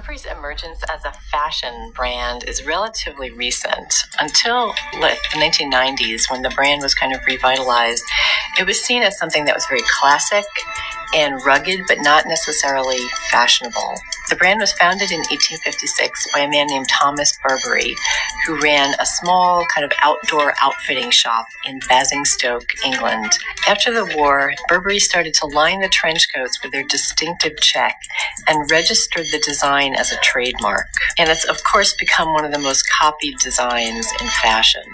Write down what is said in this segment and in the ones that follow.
Burberry's emergence as a fashion brand is relatively recent. Until the 1990s, when the brand was kind of revitalized, it was seen as something that was very classic and rugged, but not necessarily fashionable. The brand was founded in 1856 by a man named Thomas Burberry, who ran a small kind of outdoor outfitting shop in Basingstoke, England. After the war, Burberry started to line the trench coats with their distinctive check and registered the design as a trademark. And it's, of course, become one of the most copied designs in fashion.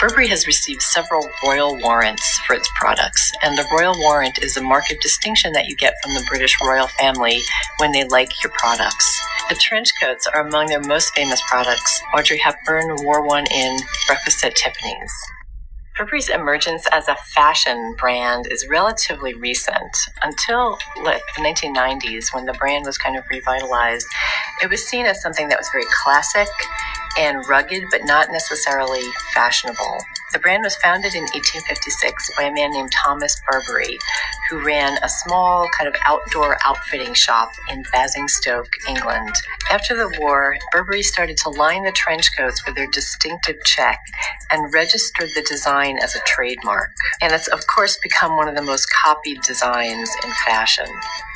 Burberry has received several royal warrants for its products, and the royal warrant is a mark of distinction that you get from the British royal family when they like your products. The trench coats are among their most famous products. Audrey Hepburn wore one in Breakfast at Tiffany's. Burberry's emergence as a fashion brand is relatively recent. Until the 1990s, when the brand was kind of revitalized, it was seen as something that was very classic and rugged, but not necessarily fashionable. The brand was founded in 1856 by a man named Thomas Burberry, who ran a small kind of outdoor outfitting shop in Basingstoke, England. After the war, Burberry started to line the trench coats with their distinctive check and registered the design as a trademark. And it's, of course, become one of the most copied designs in fashion.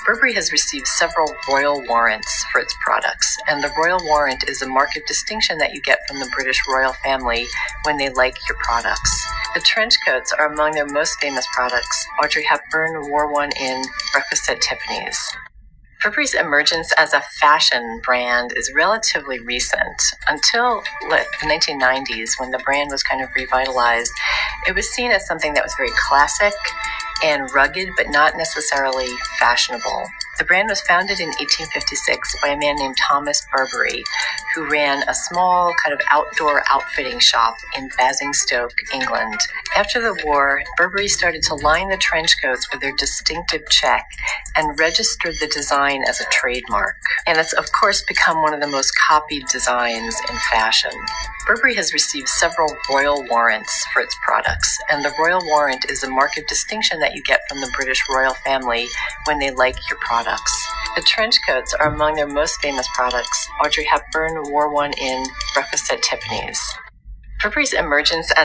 Burberry has received several royal warrants for its products, and the royal warrant is a mark of distinction that you get from the British royal family when they like your products. The trench coats are among their most famous products. Audrey Hepburn wore one in Breakfast at Tiffany's. Burberry's emergence as a fashion brand is relatively recent. Until the 1990s, when the brand was kind of revitalized, it was seen as something that was very classic and rugged, but not necessarily fashionable. The brand was founded in 1856 by a man named Thomas Burberry, who ran a small kind of outdoor outfitting shop in Basingstoke, England. After the war, Burberry started to line the trench coats with their distinctive check and registered the design as a trademark. And it's, of course, become one of the most copied designs in fashion. Burberry has received several royal warrants for its products, and the royal warrant is a mark of distinction that you get from the British royal family when they like your products. The trench coats are among their most famous products. Audrey Hepburn wore one in Breakfast at Tiffany's. Burberry's emergence as